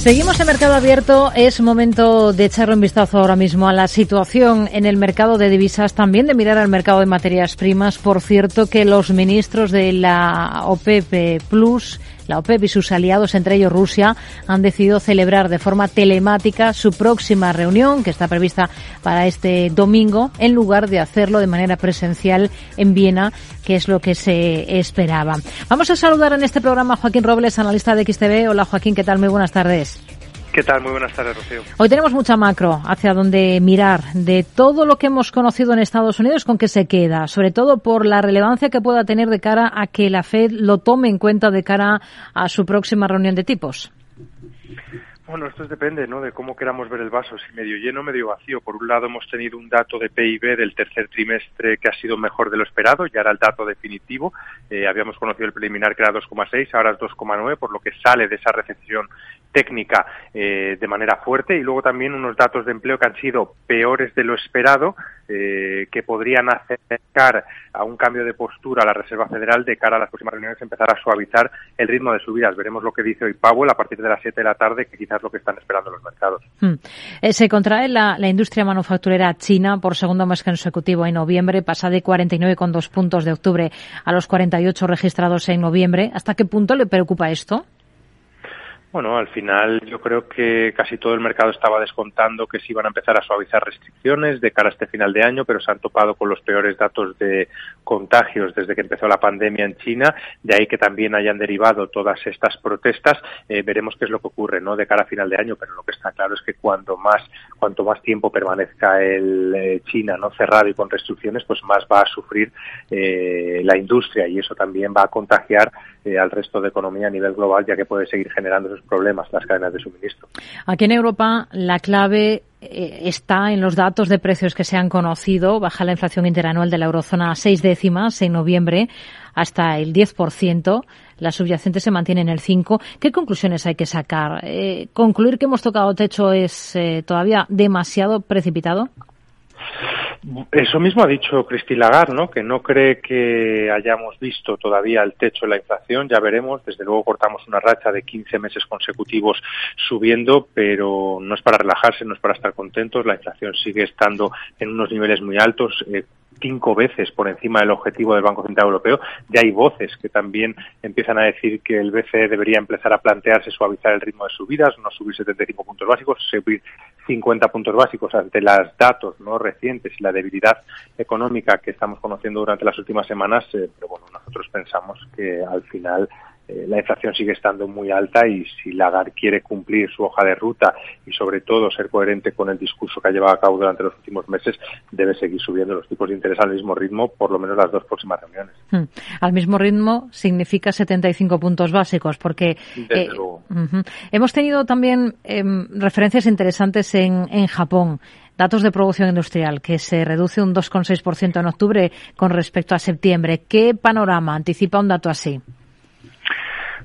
Seguimos en Mercado Abierto. Es momento de echarle un vistazo ahora mismo a la situación en el mercado de divisas, también de mirar al mercado de materias primas. Por cierto, que los ministros de la OPEP Plus la OPEP y sus aliados, entre ellos Rusia, han decidido celebrar de forma telemática su próxima reunión, que está prevista para este domingo, en lugar de hacerlo de manera presencial en Viena, que es lo que se esperaba. Vamos a saludar en este programa a Joaquín Robles, analista de XTV. Hola Joaquín, ¿qué tal? Muy buenas tardes. ¿Qué tal? Muy buenas tardes, Rocío. Hoy tenemos mucha macro hacia donde mirar de todo lo que hemos conocido en Estados Unidos con qué se queda, sobre todo por la relevancia que pueda tener de cara a que la Fed lo tome en cuenta de cara a su próxima reunión de tipos. Bueno, esto depende, ¿no? De cómo queramos ver el vaso, si medio lleno o medio vacío. Por un lado, hemos tenido un dato de PIB del tercer trimestre que ha sido mejor de lo esperado, ya era el dato definitivo. Eh, habíamos conocido el preliminar que era 2,6, ahora es 2,9, por lo que sale de esa recesión técnica eh, de manera fuerte y luego también unos datos de empleo que han sido peores de lo esperado, eh, que podrían acercar a un cambio de postura a la Reserva Federal de cara a las próximas reuniones, empezar a suavizar el ritmo de subidas. Veremos lo que dice hoy Powell a partir de las 7 de la tarde, que quizás es lo que están esperando los mercados. Hmm. Eh, se contrae la, la, industria manufacturera china por segundo mes consecutivo en noviembre, pasa de 49,2 puntos de octubre a los 48 registrados en noviembre. ¿Hasta qué punto le preocupa esto? Bueno, al final yo creo que casi todo el mercado estaba descontando que se iban a empezar a suavizar restricciones de cara a este final de año, pero se han topado con los peores datos de contagios desde que empezó la pandemia en China. De ahí que también hayan derivado todas estas protestas. Eh, veremos qué es lo que ocurre, ¿no? De cara a final de año, pero lo que está claro es que cuanto más, cuanto más tiempo permanezca el eh, China, ¿no? Cerrado y con restricciones, pues más va a sufrir eh, la industria y eso también va a contagiar eh, al resto de economía a nivel global, ya que puede seguir generando problemas las cadenas de suministro. Aquí en Europa la clave eh, está en los datos de precios que se han conocido. Baja la inflación interanual de la eurozona a seis décimas en noviembre hasta el 10%. La subyacente se mantiene en el 5%. ¿Qué conclusiones hay que sacar? Eh, ¿Concluir que hemos tocado techo es eh, todavía demasiado precipitado? Eso mismo ha dicho Christine Lagarde, ¿no? que no cree que hayamos visto todavía el techo de la inflación, ya veremos, desde luego cortamos una racha de 15 meses consecutivos subiendo, pero no es para relajarse, no es para estar contentos, la inflación sigue estando en unos niveles muy altos, eh, cinco veces por encima del objetivo del Banco Central Europeo. Ya hay voces que también empiezan a decir que el BCE debería empezar a plantearse suavizar el ritmo de subidas, no subir 75 puntos básicos, subir 50 puntos básicos ante los datos no recientes y la debilidad económica que estamos conociendo durante las últimas semanas. Eh, pero bueno, nosotros pensamos que al final eh, la inflación sigue estando muy alta y si Lagarde quiere cumplir su hoja de ruta y sobre todo ser coherente con el discurso que ha llevado a cabo durante los últimos meses, debe seguir subiendo los tipos de interés al mismo ritmo por lo menos las dos próximas reuniones. Hmm. Al mismo ritmo significa 75 puntos básicos porque eh, hemos tenido también em, referencias interesantes en, en Japón datos de producción industrial, que se reduce un 2,6% en octubre con respecto a septiembre. ¿Qué panorama anticipa un dato así?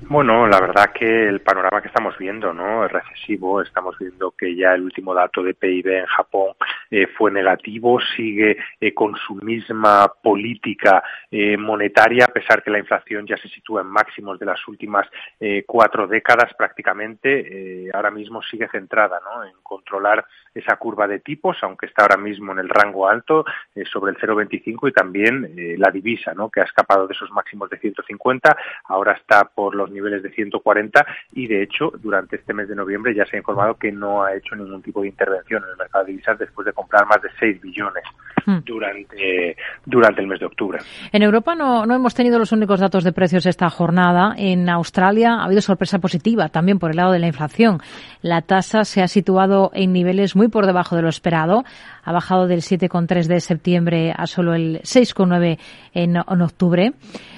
Bueno, la verdad que el panorama que estamos viendo, ¿no? Es recesivo. Estamos viendo que ya el último dato de PIB en Japón eh, fue negativo. Sigue eh, con su misma política eh, monetaria, a pesar que la inflación ya se sitúa en máximos de las últimas eh, cuatro décadas prácticamente. ahora mismo sigue centrada, ¿no? En controlar esa curva de tipos, aunque está ahora mismo en el rango alto, sobre el 0,25 y también la divisa, ¿no? Que ha escapado de esos máximos de 150. Ahora está por los niveles de 140 y de hecho durante este mes de noviembre ya se ha informado que no ha hecho ningún tipo de intervención en el mercado de divisas después de comprar más de 6 billones hmm. durante, durante el mes de octubre. En Europa no, no hemos tenido los únicos datos de precios esta jornada. En Australia ha habido sorpresa positiva también por el lado de la inflación. La tasa se ha situado en niveles muy por debajo de lo esperado. Ha bajado del 7,3 de septiembre a solo el 6,9 en, en octubre.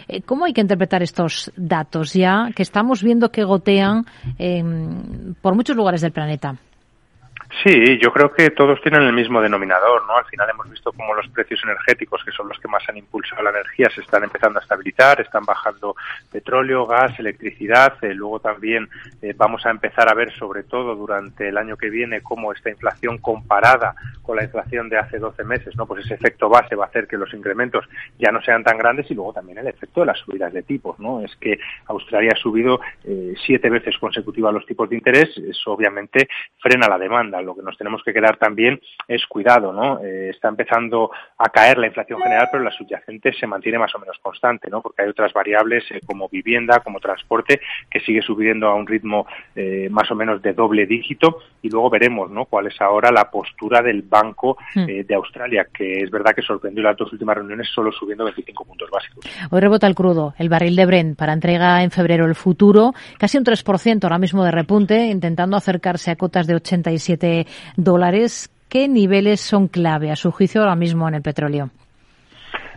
Eh, ¿Cómo hay que interpretar estos datos ya que estamos viendo que gotean por muchos lugares del planeta? Sí, yo creo que todos tienen el mismo denominador, ¿no? Al final hemos visto cómo los precios energéticos, que son los que más han impulsado la energía, se están empezando a estabilizar, están bajando petróleo, gas, electricidad. Eh, luego también eh, vamos a empezar a ver, sobre todo durante el año que viene, cómo esta inflación comparada con la inflación de hace 12 meses, ¿no? Pues ese efecto base va a hacer que los incrementos ya no sean tan grandes y luego también el efecto de las subidas de tipos, ¿no? Es que Australia ha subido eh, siete veces consecutivas los tipos de interés, eso obviamente frena la demanda lo que nos tenemos que quedar también es cuidado, ¿no? Eh, está empezando a caer la inflación general, pero la subyacente se mantiene más o menos constante, ¿no? Porque hay otras variables eh, como vivienda, como transporte, que sigue subiendo a un ritmo eh, más o menos de doble dígito y luego veremos, ¿no? Cuál es ahora la postura del Banco hmm. de Australia, que es verdad que sorprendió las dos últimas reuniones solo subiendo 25 puntos básicos. Hoy rebota el crudo, el barril de Brent para entrega en febrero el futuro, casi un 3% ahora mismo de repunte, intentando acercarse a cotas de 87 dólares. ¿Qué niveles son clave a su juicio ahora mismo en el petróleo?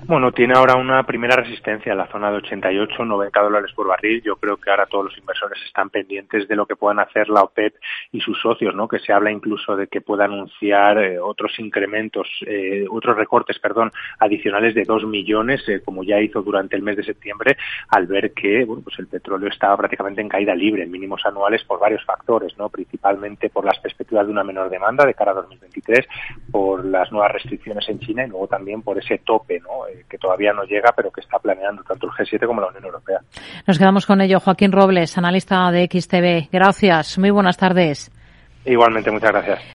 Bueno, tiene ahora una primera resistencia en la zona de 88, 90 dólares por barril. Yo creo que ahora todos los inversores están pendientes de lo que puedan hacer la OPEP y sus socios, ¿no? Que se habla incluso de que pueda anunciar eh, otros incrementos, eh, otros recortes, perdón, adicionales de 2 millones, eh, como ya hizo durante el mes de septiembre, al ver que, bueno, pues el petróleo estaba prácticamente en caída libre, en mínimos anuales por varios factores, ¿no? Principalmente por las perspectivas de una menor demanda de cara a 2023, por las nuevas restricciones en China y luego también por ese tope, ¿no? Eh, que todavía no llega, pero que está planeando tanto el G7 como la Unión Europea. Nos quedamos con ello. Joaquín Robles, analista de XTV. Gracias. Muy buenas tardes. Igualmente, muchas gracias.